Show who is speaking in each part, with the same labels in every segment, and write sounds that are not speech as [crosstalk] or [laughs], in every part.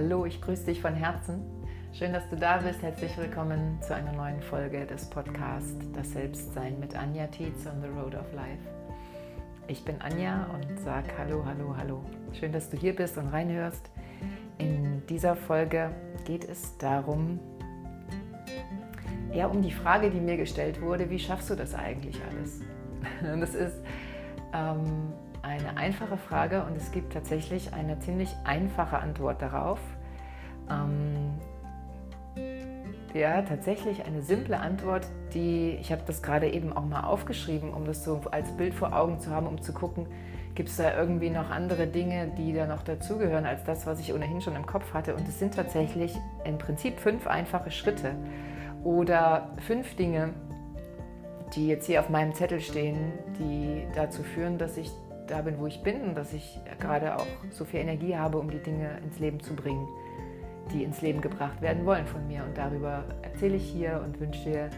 Speaker 1: Hallo, ich grüße dich von Herzen. Schön, dass du da bist. Herzlich willkommen zu einer neuen Folge des Podcasts Das Selbstsein mit Anja Tietz on the Road of Life. Ich bin Anja und sage Hallo, Hallo, Hallo. Schön, dass du hier bist und reinhörst. In dieser Folge geht es darum, eher um die Frage, die mir gestellt wurde, wie schaffst du das eigentlich alles? Und [laughs] das ist ähm, eine einfache Frage und es gibt tatsächlich eine ziemlich einfache Antwort darauf. Ähm, ja, tatsächlich eine simple Antwort, die, ich habe das gerade eben auch mal aufgeschrieben, um das so als Bild vor Augen zu haben, um zu gucken, gibt es da irgendwie noch andere Dinge, die da noch dazugehören, als das, was ich ohnehin schon im Kopf hatte. Und es sind tatsächlich im Prinzip fünf einfache Schritte oder fünf Dinge, die jetzt hier auf meinem Zettel stehen, die dazu führen, dass ich da bin, wo ich bin und dass ich gerade auch so viel Energie habe, um die Dinge ins Leben zu bringen, die ins Leben gebracht werden wollen von mir. Und darüber erzähle ich hier und wünsche dir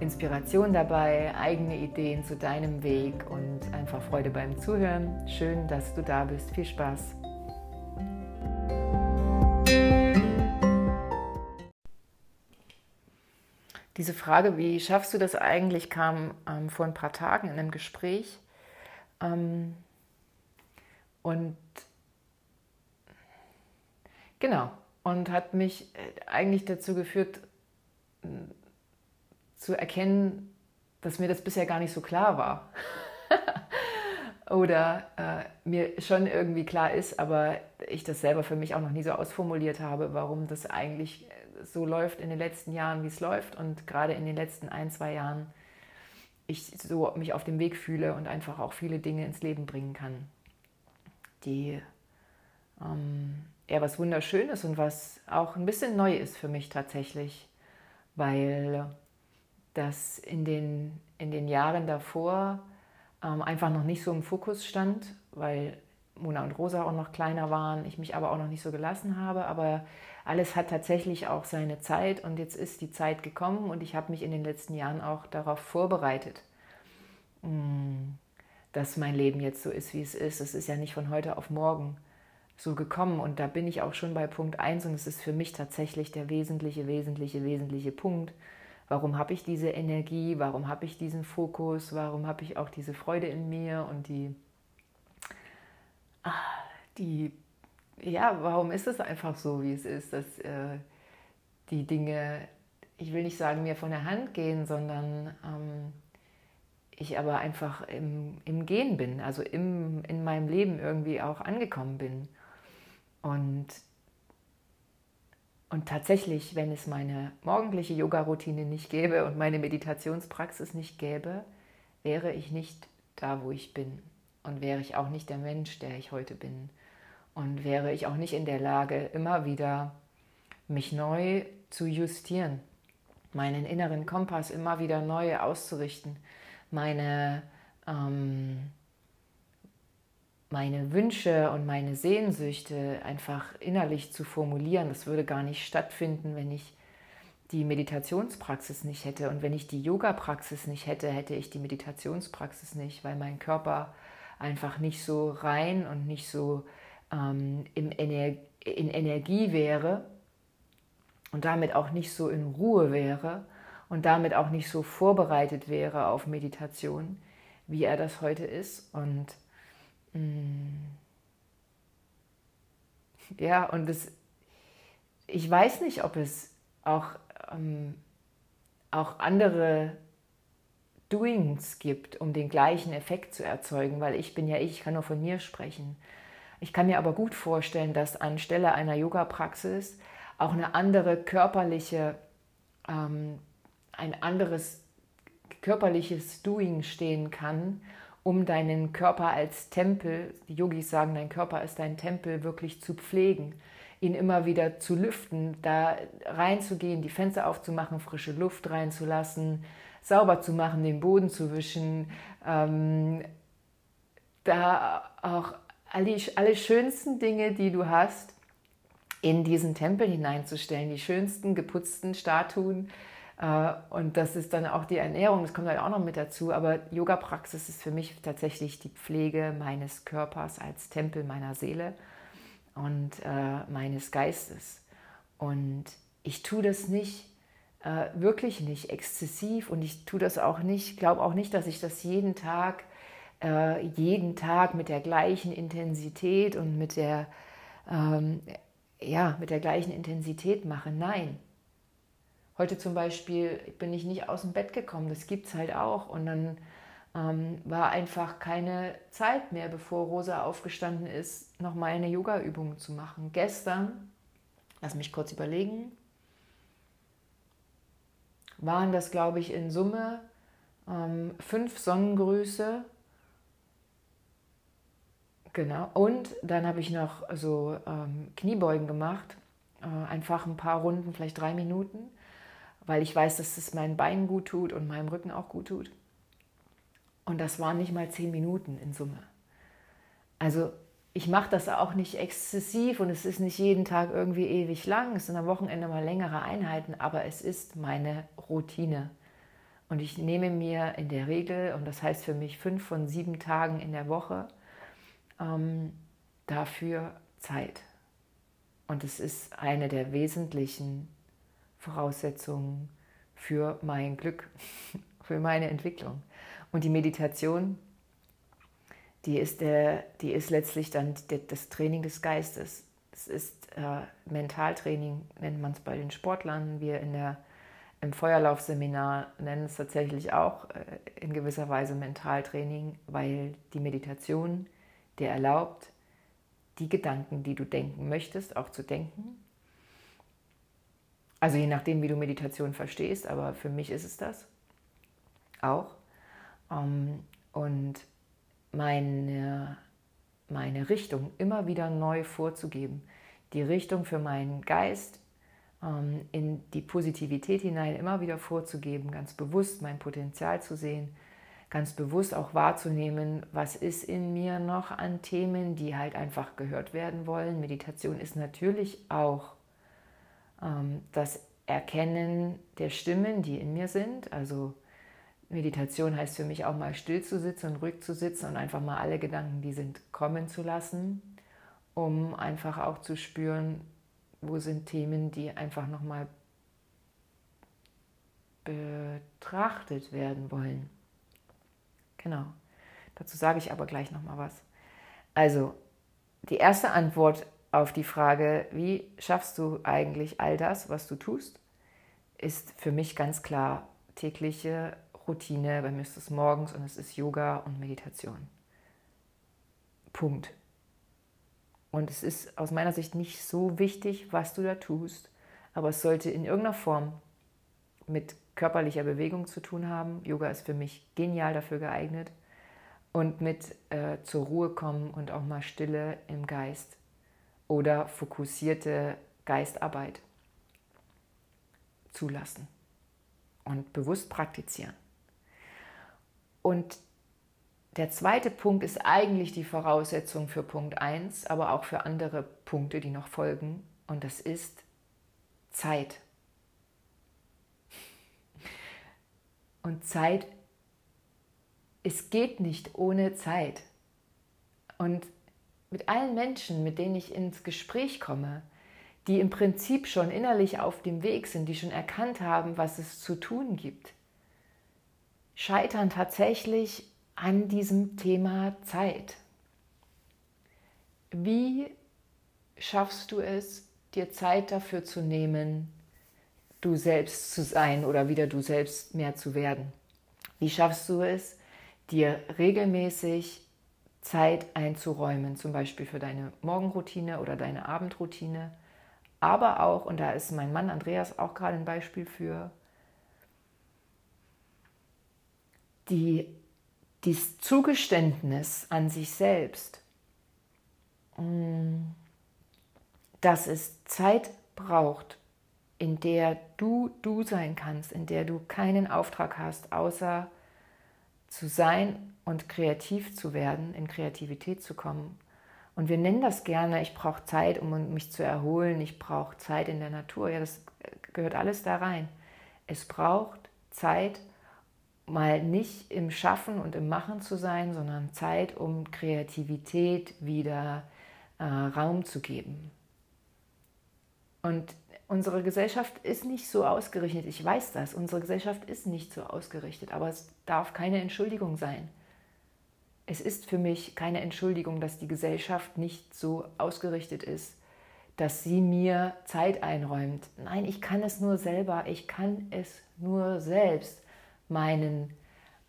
Speaker 1: Inspiration dabei, eigene Ideen zu deinem Weg und einfach Freude beim Zuhören. Schön, dass du da bist. Viel Spaß. Diese Frage, wie schaffst du das eigentlich, kam ähm, vor ein paar Tagen in einem Gespräch. Ähm, und genau, und hat mich äh, eigentlich dazu geführt, zu erkennen, dass mir das bisher gar nicht so klar war. [laughs] Oder äh, mir schon irgendwie klar ist, aber ich das selber für mich auch noch nie so ausformuliert habe, warum das eigentlich äh, so läuft in den letzten Jahren, wie es läuft. Und gerade in den letzten ein, zwei Jahren ich so mich auf dem Weg fühle und einfach auch viele Dinge ins Leben bringen kann die ähm, eher was Wunderschönes und was auch ein bisschen neu ist für mich tatsächlich, weil das in den, in den Jahren davor ähm, einfach noch nicht so im Fokus stand, weil Mona und Rosa auch noch kleiner waren, ich mich aber auch noch nicht so gelassen habe. Aber alles hat tatsächlich auch seine Zeit und jetzt ist die Zeit gekommen und ich habe mich in den letzten Jahren auch darauf vorbereitet. Mm dass mein Leben jetzt so ist, wie es ist. Es ist ja nicht von heute auf morgen so gekommen. Und da bin ich auch schon bei Punkt 1 und es ist für mich tatsächlich der wesentliche, wesentliche, wesentliche Punkt. Warum habe ich diese Energie? Warum habe ich diesen Fokus? Warum habe ich auch diese Freude in mir und die, ah, die, ja, warum ist es einfach so, wie es ist, dass äh, die Dinge, ich will nicht sagen, mir von der Hand gehen, sondern ähm, ich aber einfach im, im Gehen bin, also im, in meinem Leben irgendwie auch angekommen bin. Und, und tatsächlich, wenn es meine morgendliche Yoga-Routine nicht gäbe und meine Meditationspraxis nicht gäbe, wäre ich nicht da, wo ich bin. Und wäre ich auch nicht der Mensch, der ich heute bin. Und wäre ich auch nicht in der Lage, immer wieder mich neu zu justieren, meinen inneren Kompass immer wieder neu auszurichten meine, ähm, meine Wünsche und meine Sehnsüchte einfach innerlich zu formulieren. Das würde gar nicht stattfinden, wenn ich die Meditationspraxis nicht hätte. Und wenn ich die Yoga-Praxis nicht hätte, hätte ich die Meditationspraxis nicht, weil mein Körper einfach nicht so rein und nicht so ähm, im Ener in Energie wäre und damit auch nicht so in Ruhe wäre und damit auch nicht so vorbereitet wäre auf Meditation, wie er das heute ist. Und mh, mm, ja, und das, ich weiß nicht, ob es auch, ähm, auch andere Doings gibt, um den gleichen Effekt zu erzeugen, weil ich bin ja ich, ich kann nur von mir sprechen. Ich kann mir aber gut vorstellen, dass anstelle einer Yoga-Praxis auch eine andere körperliche ähm, ein anderes körperliches Doing stehen kann, um deinen Körper als Tempel, die Yogis sagen, dein Körper ist dein Tempel, wirklich zu pflegen, ihn immer wieder zu lüften, da reinzugehen, die Fenster aufzumachen, frische Luft reinzulassen, sauber zu machen, den Boden zu wischen, ähm, da auch alle, alle schönsten Dinge, die du hast, in diesen Tempel hineinzustellen, die schönsten geputzten Statuen, und das ist dann auch die Ernährung, das kommt halt auch noch mit dazu. Aber Yoga-Praxis ist für mich tatsächlich die Pflege meines Körpers als Tempel meiner Seele. und äh, meines Geistes. Und ich tue das nicht, äh, wirklich nicht exzessiv und ich tue das auch nicht, glaube auch nicht, dass ich das jeden Tag, äh, jeden Tag mit der gleichen Intensität und mit der, ähm, ja, mit der gleichen Intensität mache. Nein. Heute zum Beispiel bin ich nicht aus dem Bett gekommen, das gibt es halt auch. Und dann ähm, war einfach keine Zeit mehr, bevor Rosa aufgestanden ist, noch mal eine Yoga-Übung zu machen. Gestern, lass mich kurz überlegen, waren das, glaube ich, in Summe ähm, fünf Sonnengrüße. Genau. Und dann habe ich noch so ähm, Kniebeugen gemacht. Äh, einfach ein paar Runden, vielleicht drei Minuten, weil ich weiß, dass es meinen Beinen gut tut und meinem Rücken auch gut tut. Und das waren nicht mal zehn Minuten in Summe. Also ich mache das auch nicht exzessiv und es ist nicht jeden Tag irgendwie ewig lang. Es sind am Wochenende mal längere Einheiten, aber es ist meine Routine. Und ich nehme mir in der Regel, und das heißt für mich fünf von sieben Tagen in der Woche, ähm, dafür Zeit. Und es ist eine der wesentlichen Voraussetzungen für mein Glück, [laughs] für meine Entwicklung. Und die Meditation, die ist, der, die ist letztlich dann das Training des Geistes. Es ist äh, Mentaltraining, nennt man es bei den Sportlern. Wir in der, im Feuerlaufseminar nennen es tatsächlich auch äh, in gewisser Weise Mentaltraining, weil die Meditation dir erlaubt, die Gedanken, die du denken möchtest, auch zu denken. Also je nachdem, wie du Meditation verstehst, aber für mich ist es das auch. Ähm, und meine, meine Richtung immer wieder neu vorzugeben. Die Richtung für meinen Geist ähm, in die Positivität hinein immer wieder vorzugeben, ganz bewusst mein Potenzial zu sehen, ganz bewusst auch wahrzunehmen, was ist in mir noch an Themen, die halt einfach gehört werden wollen. Meditation ist natürlich auch das Erkennen der Stimmen, die in mir sind, also Meditation heißt für mich auch mal still zu sitzen und ruhig zu sitzen und einfach mal alle Gedanken, die sind, kommen zu lassen, um einfach auch zu spüren, wo sind Themen, die einfach nochmal betrachtet werden wollen. Genau. Dazu sage ich aber gleich nochmal was. Also, die erste Antwort auf die Frage, wie schaffst du eigentlich all das, was du tust, ist für mich ganz klar tägliche Routine. Bei mir ist es morgens und es ist Yoga und Meditation. Punkt. Und es ist aus meiner Sicht nicht so wichtig, was du da tust, aber es sollte in irgendeiner Form mit körperlicher Bewegung zu tun haben. Yoga ist für mich genial dafür geeignet. Und mit äh, zur Ruhe kommen und auch mal Stille im Geist oder fokussierte Geistarbeit zulassen und bewusst praktizieren. Und der zweite Punkt ist eigentlich die Voraussetzung für Punkt 1, aber auch für andere Punkte, die noch folgen. Und das ist Zeit. Und Zeit, es geht nicht ohne Zeit. Und mit allen Menschen, mit denen ich ins Gespräch komme, die im Prinzip schon innerlich auf dem Weg sind, die schon erkannt haben, was es zu tun gibt, scheitern tatsächlich an diesem Thema Zeit. Wie schaffst du es, dir Zeit dafür zu nehmen, du selbst zu sein oder wieder du selbst mehr zu werden? Wie schaffst du es, dir regelmäßig Zeit einzuräumen, zum Beispiel für deine Morgenroutine oder deine Abendroutine, aber auch, und da ist mein Mann Andreas auch gerade ein Beispiel für, die, dieses Zugeständnis an sich selbst, mm, dass es Zeit braucht, in der du du sein kannst, in der du keinen Auftrag hast, außer zu sein und kreativ zu werden, in Kreativität zu kommen. Und wir nennen das gerne, ich brauche Zeit, um mich zu erholen, ich brauche Zeit in der Natur. Ja, das gehört alles da rein. Es braucht Zeit, mal nicht im Schaffen und im Machen zu sein, sondern Zeit, um Kreativität wieder äh, Raum zu geben. Und unsere Gesellschaft ist nicht so ausgerichtet, ich weiß das, unsere Gesellschaft ist nicht so ausgerichtet, aber es darf keine Entschuldigung sein. Es ist für mich keine Entschuldigung, dass die Gesellschaft nicht so ausgerichtet ist, dass sie mir Zeit einräumt. Nein, ich kann es nur selber, ich kann es nur selbst, meinen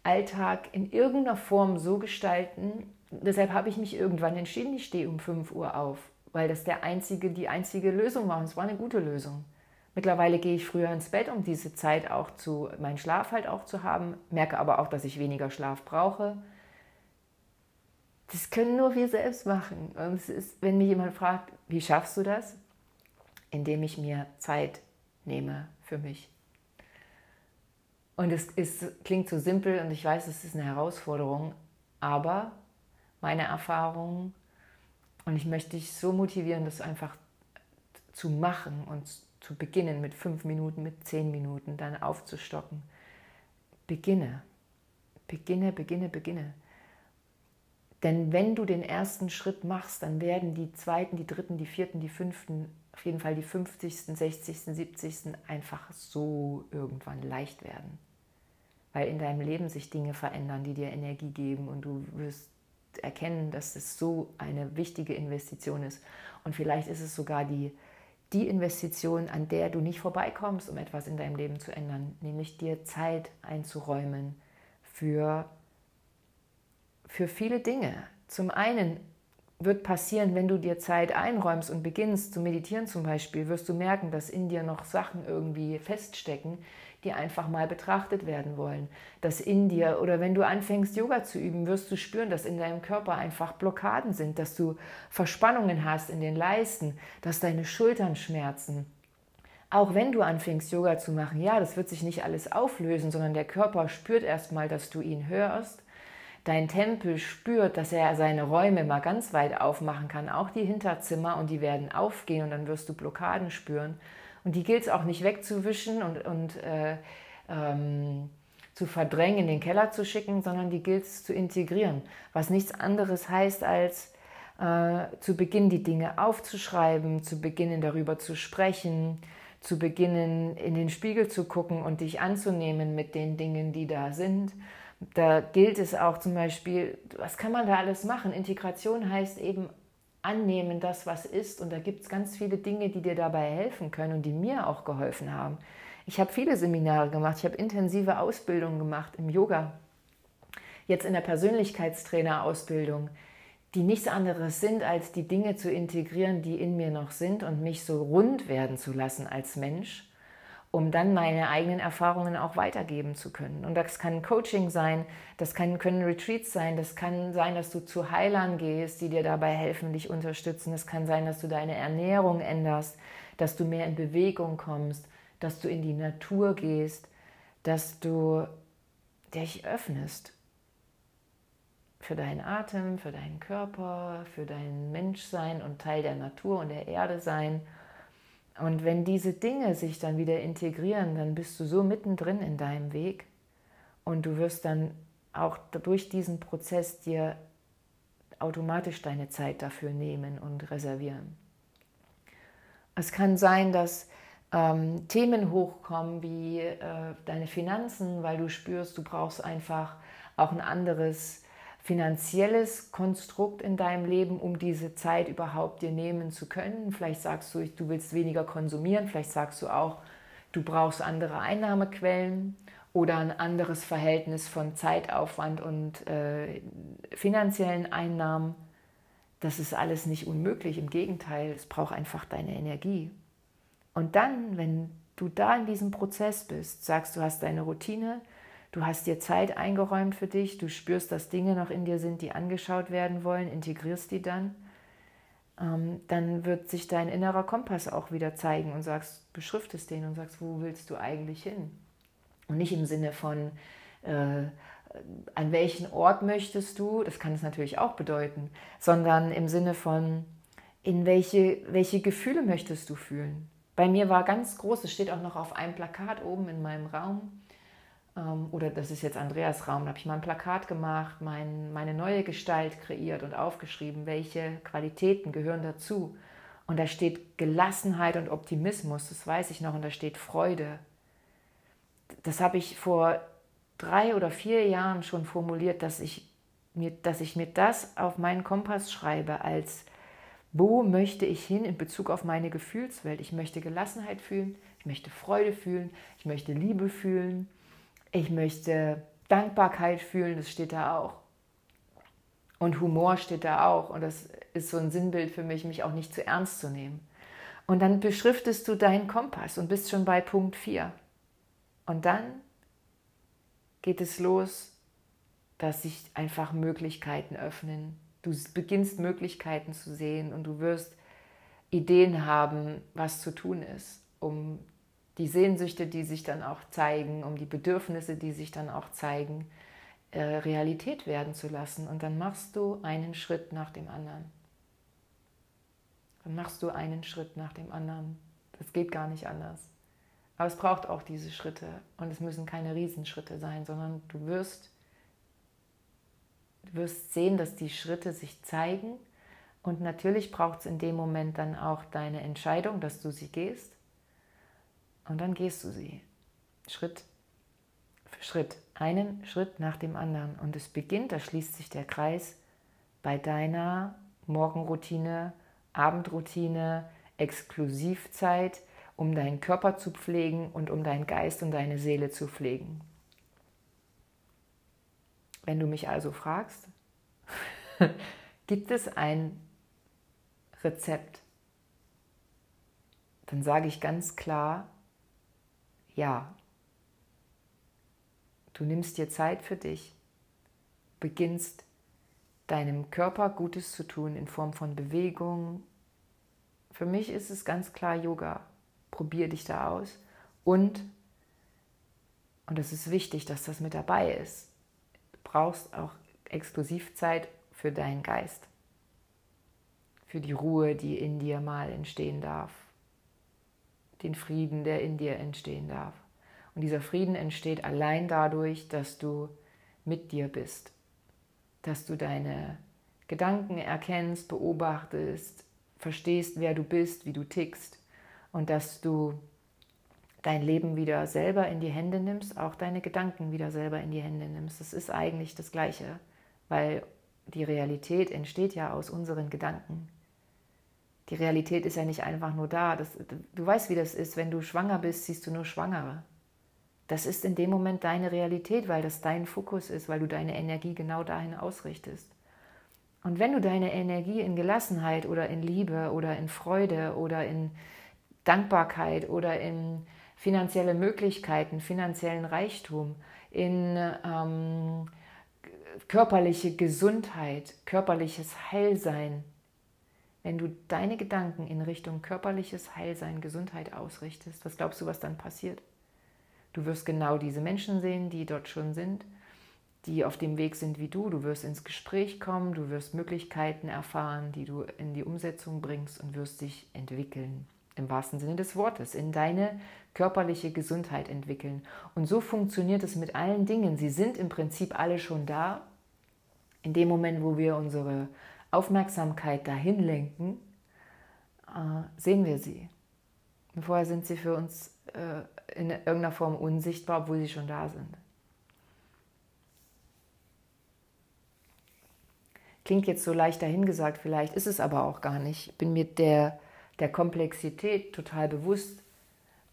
Speaker 1: Alltag in irgendeiner Form so gestalten. Deshalb habe ich mich irgendwann entschieden, ich stehe um 5 Uhr auf weil das der einzige, die einzige Lösung war und es war eine gute Lösung. Mittlerweile gehe ich früher ins Bett, um diese Zeit auch zu, meinen Schlaf halt auch zu haben, merke aber auch, dass ich weniger Schlaf brauche. Das können nur wir selbst machen. Und es ist, wenn mich jemand fragt, wie schaffst du das? Indem ich mir Zeit nehme für mich. Und es ist, klingt so simpel und ich weiß, es ist eine Herausforderung, aber meine Erfahrung und ich möchte dich so motivieren, das einfach zu machen und zu beginnen mit fünf Minuten, mit zehn Minuten, dann aufzustocken. Beginne, beginne, beginne, beginne. Denn wenn du den ersten Schritt machst, dann werden die zweiten, die dritten, die vierten, die fünften, auf jeden Fall die 50., 60., 70. einfach so irgendwann leicht werden. Weil in deinem Leben sich Dinge verändern, die dir Energie geben und du wirst erkennen, dass es so eine wichtige Investition ist. Und vielleicht ist es sogar die, die Investition, an der du nicht vorbeikommst, um etwas in deinem Leben zu ändern, nämlich dir Zeit einzuräumen für, für viele Dinge. Zum einen wird passieren, wenn du dir Zeit einräumst und beginnst zu meditieren zum Beispiel, wirst du merken, dass in dir noch Sachen irgendwie feststecken, die einfach mal betrachtet werden wollen. Dass in dir oder wenn du anfängst, Yoga zu üben, wirst du spüren, dass in deinem Körper einfach Blockaden sind, dass du Verspannungen hast in den Leisten, dass deine Schultern schmerzen. Auch wenn du anfängst, Yoga zu machen, ja, das wird sich nicht alles auflösen, sondern der Körper spürt erstmal, dass du ihn hörst. Dein Tempel spürt, dass er seine Räume mal ganz weit aufmachen kann, auch die Hinterzimmer, und die werden aufgehen und dann wirst du Blockaden spüren. Und die gilt es auch nicht wegzuwischen und, und äh, ähm, zu verdrängen, in den Keller zu schicken, sondern die gilt es zu integrieren. Was nichts anderes heißt, als äh, zu Beginn die Dinge aufzuschreiben, zu beginnen darüber zu sprechen, zu beginnen in den Spiegel zu gucken und dich anzunehmen mit den Dingen, die da sind. Da gilt es auch zum Beispiel, was kann man da alles machen? Integration heißt eben annehmen, das, was ist. Und da gibt es ganz viele Dinge, die dir dabei helfen können und die mir auch geholfen haben. Ich habe viele Seminare gemacht, ich habe intensive Ausbildungen gemacht im Yoga, jetzt in der Persönlichkeitstrainerausbildung, die nichts anderes sind, als die Dinge zu integrieren, die in mir noch sind und mich so rund werden zu lassen als Mensch um dann meine eigenen Erfahrungen auch weitergeben zu können. Und das kann Coaching sein, das kann, können Retreats sein, das kann sein, dass du zu Heilern gehst, die dir dabei helfen, dich unterstützen. Es kann sein, dass du deine Ernährung änderst, dass du mehr in Bewegung kommst, dass du in die Natur gehst, dass du dich öffnest für deinen Atem, für deinen Körper, für dein Menschsein und Teil der Natur und der Erde sein und wenn diese Dinge sich dann wieder integrieren, dann bist du so mittendrin in deinem Weg und du wirst dann auch durch diesen Prozess dir automatisch deine Zeit dafür nehmen und reservieren. Es kann sein, dass ähm, Themen hochkommen wie äh, deine Finanzen, weil du spürst, du brauchst einfach auch ein anderes finanzielles Konstrukt in deinem Leben, um diese Zeit überhaupt dir nehmen zu können. Vielleicht sagst du, du willst weniger konsumieren, vielleicht sagst du auch, du brauchst andere Einnahmequellen oder ein anderes Verhältnis von Zeitaufwand und äh, finanziellen Einnahmen. Das ist alles nicht unmöglich, im Gegenteil, es braucht einfach deine Energie. Und dann, wenn du da in diesem Prozess bist, sagst du hast deine Routine, Du hast dir Zeit eingeräumt für dich, du spürst, dass Dinge noch in dir sind, die angeschaut werden wollen, integrierst die dann. Ähm, dann wird sich dein innerer Kompass auch wieder zeigen und sagst, beschriftest den und sagst, wo willst du eigentlich hin? Und nicht im Sinne von, äh, an welchen Ort möchtest du, das kann es natürlich auch bedeuten, sondern im Sinne von, in welche, welche Gefühle möchtest du fühlen? Bei mir war ganz groß, es steht auch noch auf einem Plakat oben in meinem Raum, oder das ist jetzt Andreas Raum, da habe ich mal ein Plakat gemacht, mein, meine neue Gestalt kreiert und aufgeschrieben, welche Qualitäten gehören dazu. Und da steht Gelassenheit und Optimismus, das weiß ich noch, und da steht Freude. Das habe ich vor drei oder vier Jahren schon formuliert, dass ich mir, dass ich mir das auf meinen Kompass schreibe als wo möchte ich hin in Bezug auf meine Gefühlswelt? Ich möchte Gelassenheit fühlen, ich möchte Freude fühlen, ich möchte Liebe fühlen, ich möchte Dankbarkeit fühlen, das steht da auch. Und Humor steht da auch. Und das ist so ein Sinnbild für mich, mich auch nicht zu ernst zu nehmen. Und dann beschriftest du deinen Kompass und bist schon bei Punkt 4. Und dann geht es los, dass sich einfach Möglichkeiten öffnen. Du beginnst Möglichkeiten zu sehen und du wirst Ideen haben, was zu tun ist, um die Sehnsüchte, die sich dann auch zeigen, um die Bedürfnisse, die sich dann auch zeigen, äh, Realität werden zu lassen. Und dann machst du einen Schritt nach dem anderen. Dann machst du einen Schritt nach dem anderen. Das geht gar nicht anders. Aber es braucht auch diese Schritte. Und es müssen keine Riesenschritte sein, sondern du wirst, du wirst sehen, dass die Schritte sich zeigen. Und natürlich braucht es in dem Moment dann auch deine Entscheidung, dass du sie gehst. Und dann gehst du sie Schritt für Schritt, einen Schritt nach dem anderen. Und es beginnt, da schließt sich der Kreis bei deiner Morgenroutine, Abendroutine, Exklusivzeit, um deinen Körper zu pflegen und um deinen Geist und deine Seele zu pflegen. Wenn du mich also fragst, [laughs] gibt es ein Rezept, dann sage ich ganz klar, ja. Du nimmst dir Zeit für dich, beginnst deinem Körper Gutes zu tun in Form von Bewegung. Für mich ist es ganz klar Yoga. Probier dich da aus. Und, und es ist wichtig, dass das mit dabei ist, du brauchst auch Exklusivzeit für deinen Geist, für die Ruhe, die in dir mal entstehen darf den Frieden, der in dir entstehen darf. Und dieser Frieden entsteht allein dadurch, dass du mit dir bist, dass du deine Gedanken erkennst, beobachtest, verstehst, wer du bist, wie du tickst und dass du dein Leben wieder selber in die Hände nimmst, auch deine Gedanken wieder selber in die Hände nimmst. Das ist eigentlich das Gleiche, weil die Realität entsteht ja aus unseren Gedanken die Realität ist ja nicht einfach nur da. Das, du weißt, wie das ist. Wenn du schwanger bist, siehst du nur Schwangere. Das ist in dem Moment deine Realität, weil das dein Fokus ist, weil du deine Energie genau dahin ausrichtest. Und wenn du deine Energie in Gelassenheit oder in Liebe oder in Freude oder in Dankbarkeit oder in finanzielle Möglichkeiten, finanziellen Reichtum, in ähm, körperliche Gesundheit, körperliches Heilsein, wenn du deine Gedanken in Richtung körperliches Heilsein, Gesundheit ausrichtest, was glaubst du, was dann passiert? Du wirst genau diese Menschen sehen, die dort schon sind, die auf dem Weg sind wie du. Du wirst ins Gespräch kommen, du wirst Möglichkeiten erfahren, die du in die Umsetzung bringst und wirst dich entwickeln. Im wahrsten Sinne des Wortes, in deine körperliche Gesundheit entwickeln. Und so funktioniert es mit allen Dingen. Sie sind im Prinzip alle schon da. In dem Moment, wo wir unsere Aufmerksamkeit dahin lenken, äh, sehen wir sie. vorher sind sie für uns äh, in irgendeiner Form unsichtbar, obwohl sie schon da sind. Klingt jetzt so leicht dahingesagt, vielleicht ist es aber auch gar nicht. Ich bin mir der, der Komplexität total bewusst.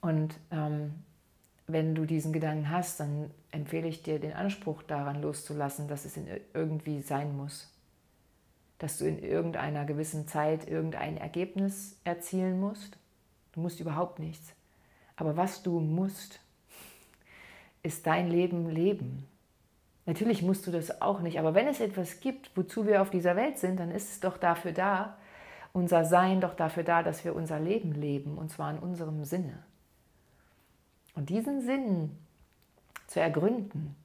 Speaker 1: Und ähm, wenn du diesen Gedanken hast, dann empfehle ich dir, den Anspruch daran loszulassen, dass es irgendwie sein muss dass du in irgendeiner gewissen Zeit irgendein Ergebnis erzielen musst. Du musst überhaupt nichts. Aber was du musst, ist dein Leben leben. Natürlich musst du das auch nicht, aber wenn es etwas gibt, wozu wir auf dieser Welt sind, dann ist es doch dafür da, unser Sein doch dafür da, dass wir unser Leben leben, und zwar in unserem Sinne. Und diesen Sinn zu ergründen,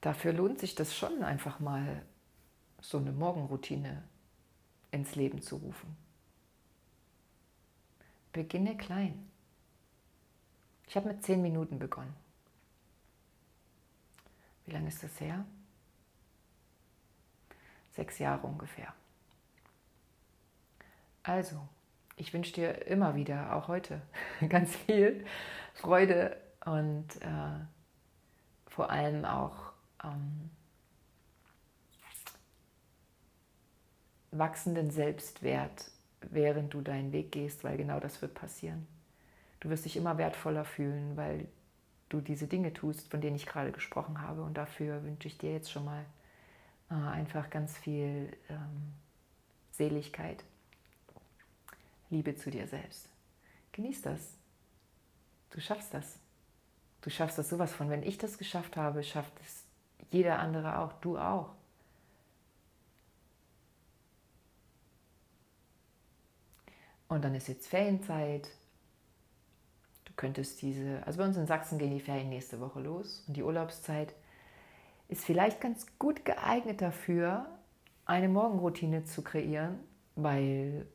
Speaker 1: dafür lohnt sich das schon einfach mal so eine Morgenroutine ins Leben zu rufen. Beginne klein. Ich habe mit zehn Minuten begonnen. Wie lange ist das her? Sechs Jahre ungefähr. Also, ich wünsche dir immer wieder, auch heute, [laughs] ganz viel Freude und äh, vor allem auch ähm, wachsenden Selbstwert, während du deinen Weg gehst, weil genau das wird passieren. Du wirst dich immer wertvoller fühlen, weil du diese Dinge tust, von denen ich gerade gesprochen habe. Und dafür wünsche ich dir jetzt schon mal äh, einfach ganz viel ähm, Seligkeit, Liebe zu dir selbst. Genieß das. Du schaffst das. Du schaffst das sowas von. Wenn ich das geschafft habe, schafft es jeder andere auch. Du auch. Und dann ist jetzt Ferienzeit. Du könntest diese, also bei uns in Sachsen gehen die Ferien nächste Woche los und die Urlaubszeit ist vielleicht ganz gut geeignet dafür, eine Morgenroutine zu kreieren, weil,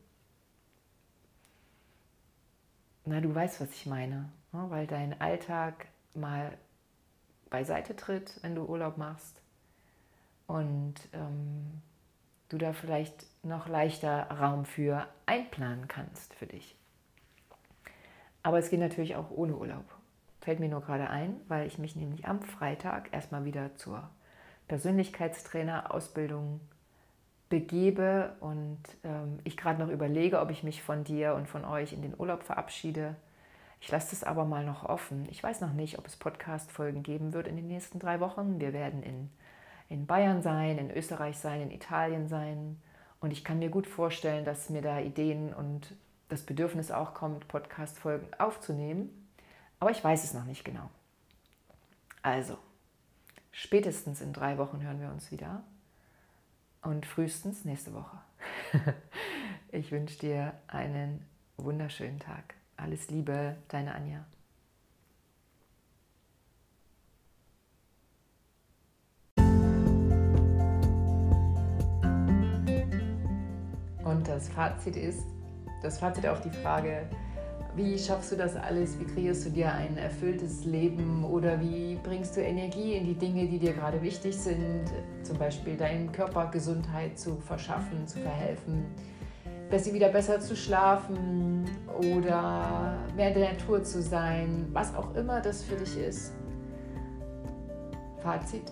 Speaker 1: na, du weißt, was ich meine, ne? weil dein Alltag mal beiseite tritt, wenn du Urlaub machst und ähm, du da vielleicht noch leichter Raum für einplanen kannst für dich. Aber es geht natürlich auch ohne Urlaub. Fällt mir nur gerade ein, weil ich mich nämlich am Freitag erstmal wieder zur Persönlichkeitstrainer-Ausbildung begebe und ähm, ich gerade noch überlege, ob ich mich von dir und von euch in den Urlaub verabschiede. Ich lasse das aber mal noch offen. Ich weiß noch nicht, ob es Podcast-Folgen geben wird in den nächsten drei Wochen. Wir werden in in Bayern sein, in Österreich sein, in Italien sein. Und ich kann mir gut vorstellen, dass mir da Ideen und das Bedürfnis auch kommt, Podcast-Folgen aufzunehmen. Aber ich weiß es noch nicht genau. Also, spätestens in drei Wochen hören wir uns wieder. Und frühestens nächste Woche. [laughs] ich wünsche dir einen wunderschönen Tag. Alles Liebe, deine Anja. Das Fazit ist, das Fazit auf die Frage, wie schaffst du das alles? Wie kreierst du dir ein erfülltes Leben? Oder wie bringst du Energie in die Dinge, die dir gerade wichtig sind? Zum Beispiel deinem Körper Gesundheit zu verschaffen, zu verhelfen, besser wieder besser zu schlafen oder mehr in der Natur zu sein, was auch immer das für dich ist. Fazit,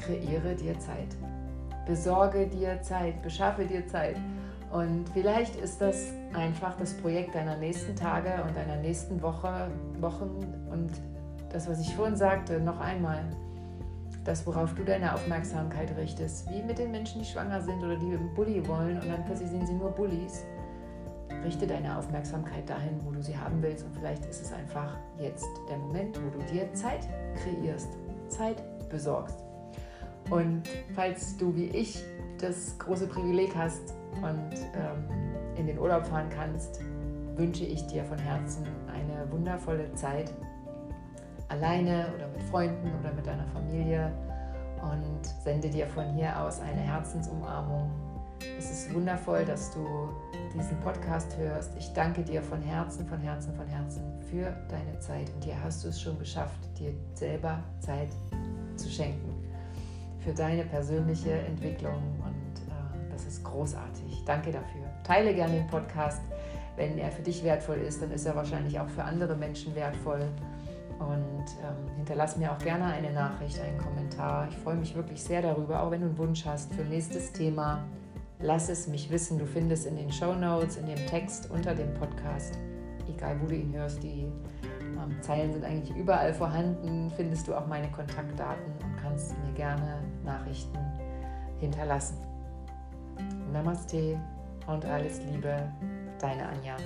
Speaker 1: kreiere dir Zeit besorge dir Zeit, beschaffe dir Zeit. Und vielleicht ist das einfach das Projekt deiner nächsten Tage und deiner nächsten Woche, Wochen. Und das, was ich vorhin sagte, noch einmal, das, worauf du deine Aufmerksamkeit richtest, wie mit den Menschen, die schwanger sind oder die einen Bulli wollen und dann plötzlich sehen sie nur Bullis. Richte deine Aufmerksamkeit dahin, wo du sie haben willst. Und vielleicht ist es einfach jetzt der Moment, wo du dir Zeit kreierst, Zeit besorgst. Und falls du wie ich das große Privileg hast und ähm, in den Urlaub fahren kannst, wünsche ich dir von Herzen eine wundervolle Zeit, alleine oder mit Freunden oder mit deiner Familie und sende dir von hier aus eine Herzensumarmung. Es ist wundervoll, dass du diesen Podcast hörst. Ich danke dir von Herzen, von Herzen, von Herzen für deine Zeit. Und hier hast du es schon geschafft, dir selber Zeit zu schenken für deine persönliche Entwicklung und äh, das ist großartig. Danke dafür. Teile gerne den Podcast. Wenn er für dich wertvoll ist, dann ist er wahrscheinlich auch für andere Menschen wertvoll. Und ähm, hinterlass mir auch gerne eine Nachricht, einen Kommentar. Ich freue mich wirklich sehr darüber, auch wenn du einen Wunsch hast für nächstes Thema. Lass es mich wissen. Du findest in den Show Notes, in dem Text unter dem Podcast, egal wo du ihn hörst, die Zeilen sind eigentlich überall vorhanden, findest du auch meine Kontaktdaten und kannst mir gerne Nachrichten hinterlassen. Namaste und alles Liebe, deine Anja.